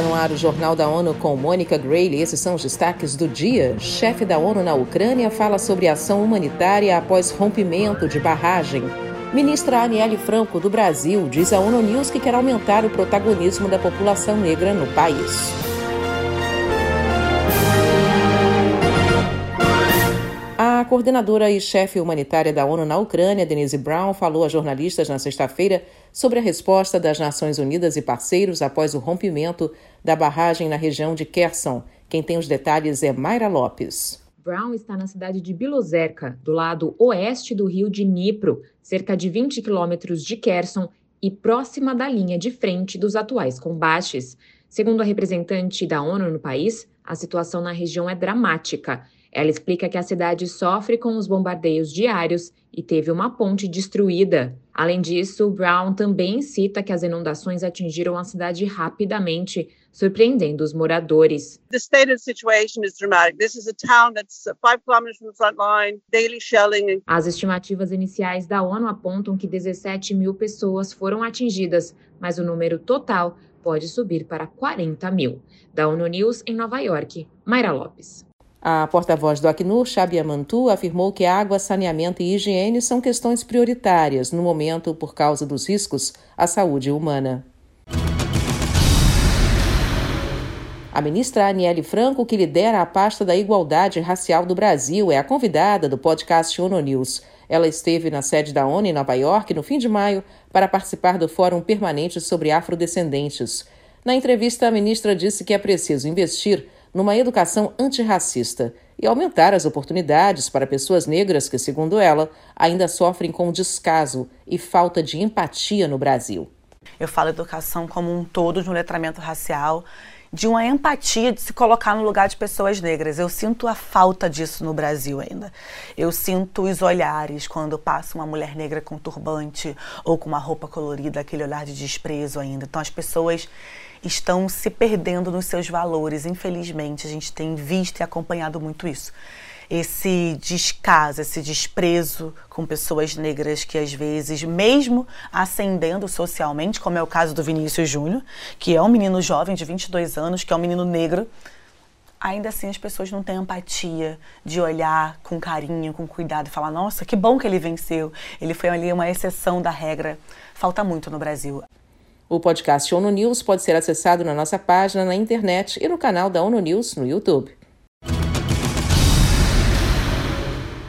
Está no ar o Jornal da ONU com Mônica Grayle. Esses são os destaques do dia. Chefe da ONU na Ucrânia fala sobre ação humanitária após rompimento de barragem. Ministra Aniele Franco, do Brasil, diz à ONU News que quer aumentar o protagonismo da população negra no país. Coordenadora e chefe humanitária da ONU na Ucrânia, Denise Brown, falou a jornalistas na sexta-feira sobre a resposta das Nações Unidas e parceiros após o rompimento da barragem na região de Kherson. Quem tem os detalhes é Mayra Lopes. Brown está na cidade de Bilozerka, do lado oeste do rio de Dnipro, cerca de 20 quilômetros de Kherson e próxima da linha de frente dos atuais combates. Segundo a representante da ONU no país, a situação na região é dramática. Ela explica que a cidade sofre com os bombardeios diários e teve uma ponte destruída. Além disso, Brown também cita que as inundações atingiram a cidade rapidamente, surpreendendo os moradores. The state of the situation is dramatic. This is a town that's five kilometers from the front line, daily shelling. As estimativas iniciais da ONU apontam que 17 mil pessoas foram atingidas, mas o número total pode subir para 40 mil. Da ONU News em Nova York, Mayra Lopes. A porta-voz do Acnur, Xabia Mantu, afirmou que água, saneamento e higiene são questões prioritárias no momento por causa dos riscos à saúde humana. A ministra Aniele Franco, que lidera a pasta da Igualdade Racial do Brasil, é a convidada do podcast ONU News. Ela esteve na sede da ONU em Nova York no fim de maio para participar do Fórum Permanente sobre Afrodescendentes. Na entrevista, a ministra disse que é preciso investir numa educação antirracista e aumentar as oportunidades para pessoas negras que, segundo ela, ainda sofrem com descaso e falta de empatia no Brasil. Eu falo educação como um todo, de um letramento racial, de uma empatia de se colocar no lugar de pessoas negras. Eu sinto a falta disso no Brasil ainda. Eu sinto os olhares quando passa uma mulher negra com turbante ou com uma roupa colorida, aquele olhar de desprezo ainda. Então as pessoas estão se perdendo nos seus valores. Infelizmente, a gente tem visto e acompanhado muito isso. Esse descaso, esse desprezo com pessoas negras que às vezes, mesmo ascendendo socialmente, como é o caso do Vinícius Júnior, que é um menino jovem de 22 anos, que é um menino negro, ainda assim as pessoas não têm empatia de olhar com carinho, com cuidado e falar: nossa, que bom que ele venceu, ele foi ali uma exceção da regra. Falta muito no Brasil. O podcast ONU News pode ser acessado na nossa página na internet e no canal da ONU News no YouTube.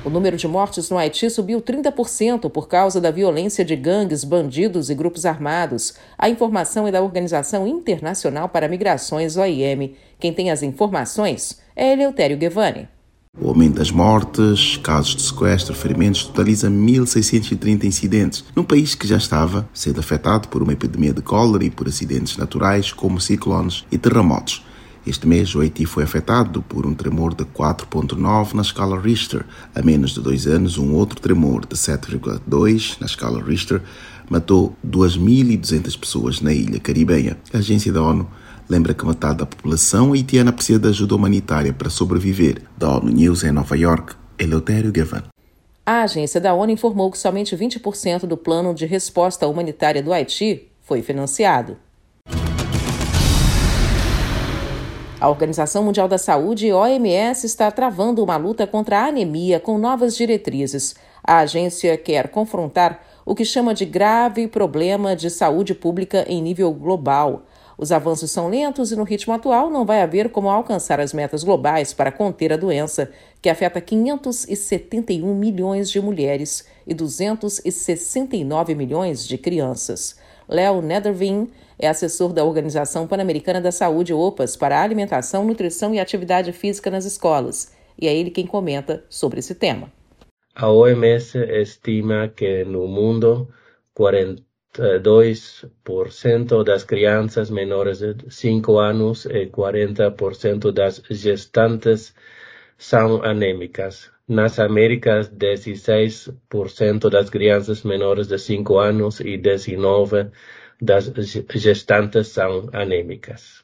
O número de mortes no Haiti subiu 30% por causa da violência de gangues, bandidos e grupos armados. A informação é da Organização Internacional para Migrações, OIM. Quem tem as informações é Eleutério Guevani. O aumento das mortes, casos de sequestro, ferimentos totaliza 1.630 incidentes, num país que já estava sendo afetado por uma epidemia de cólera e por acidentes naturais como ciclones e terremotos. Este mês, o Haiti foi afetado por um tremor de 4.9 na escala Richter. Há menos de dois anos, um outro tremor de 7.2 na escala Richter matou 2.200 pessoas na ilha caribenha. A agência da ONU lembra que metade da população haitiana precisa de ajuda humanitária para sobreviver. Da ONU News em Nova York, Eleutério Gavan. A agência da ONU informou que somente 20% do plano de resposta humanitária do Haiti foi financiado. A Organização Mundial da Saúde, OMS, está travando uma luta contra a anemia com novas diretrizes. A agência quer confrontar o que chama de grave problema de saúde pública em nível global. Os avanços são lentos e, no ritmo atual, não vai haver como alcançar as metas globais para conter a doença, que afeta 571 milhões de mulheres e 269 milhões de crianças. Léo Nethervin é assessor da Organização Pan-Americana da Saúde, OPAS, para alimentação, nutrição e atividade física nas escolas. E é ele quem comenta sobre esse tema. A OMS estima que no mundo 40 2% das crianças menores de 5 anos e 40% das gestantes são anêmicas. Nas Américas, 16% das crianças menores de 5 anos e 19% das gestantes são anêmicas.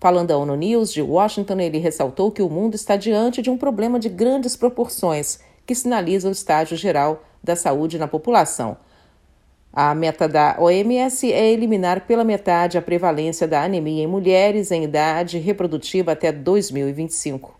Falando à ONU News de Washington, ele ressaltou que o mundo está diante de um problema de grandes proporções que sinaliza o estágio geral da saúde na população A meta da OMS é eliminar pela metade a prevalência da anemia em mulheres em idade reprodutiva até 2025.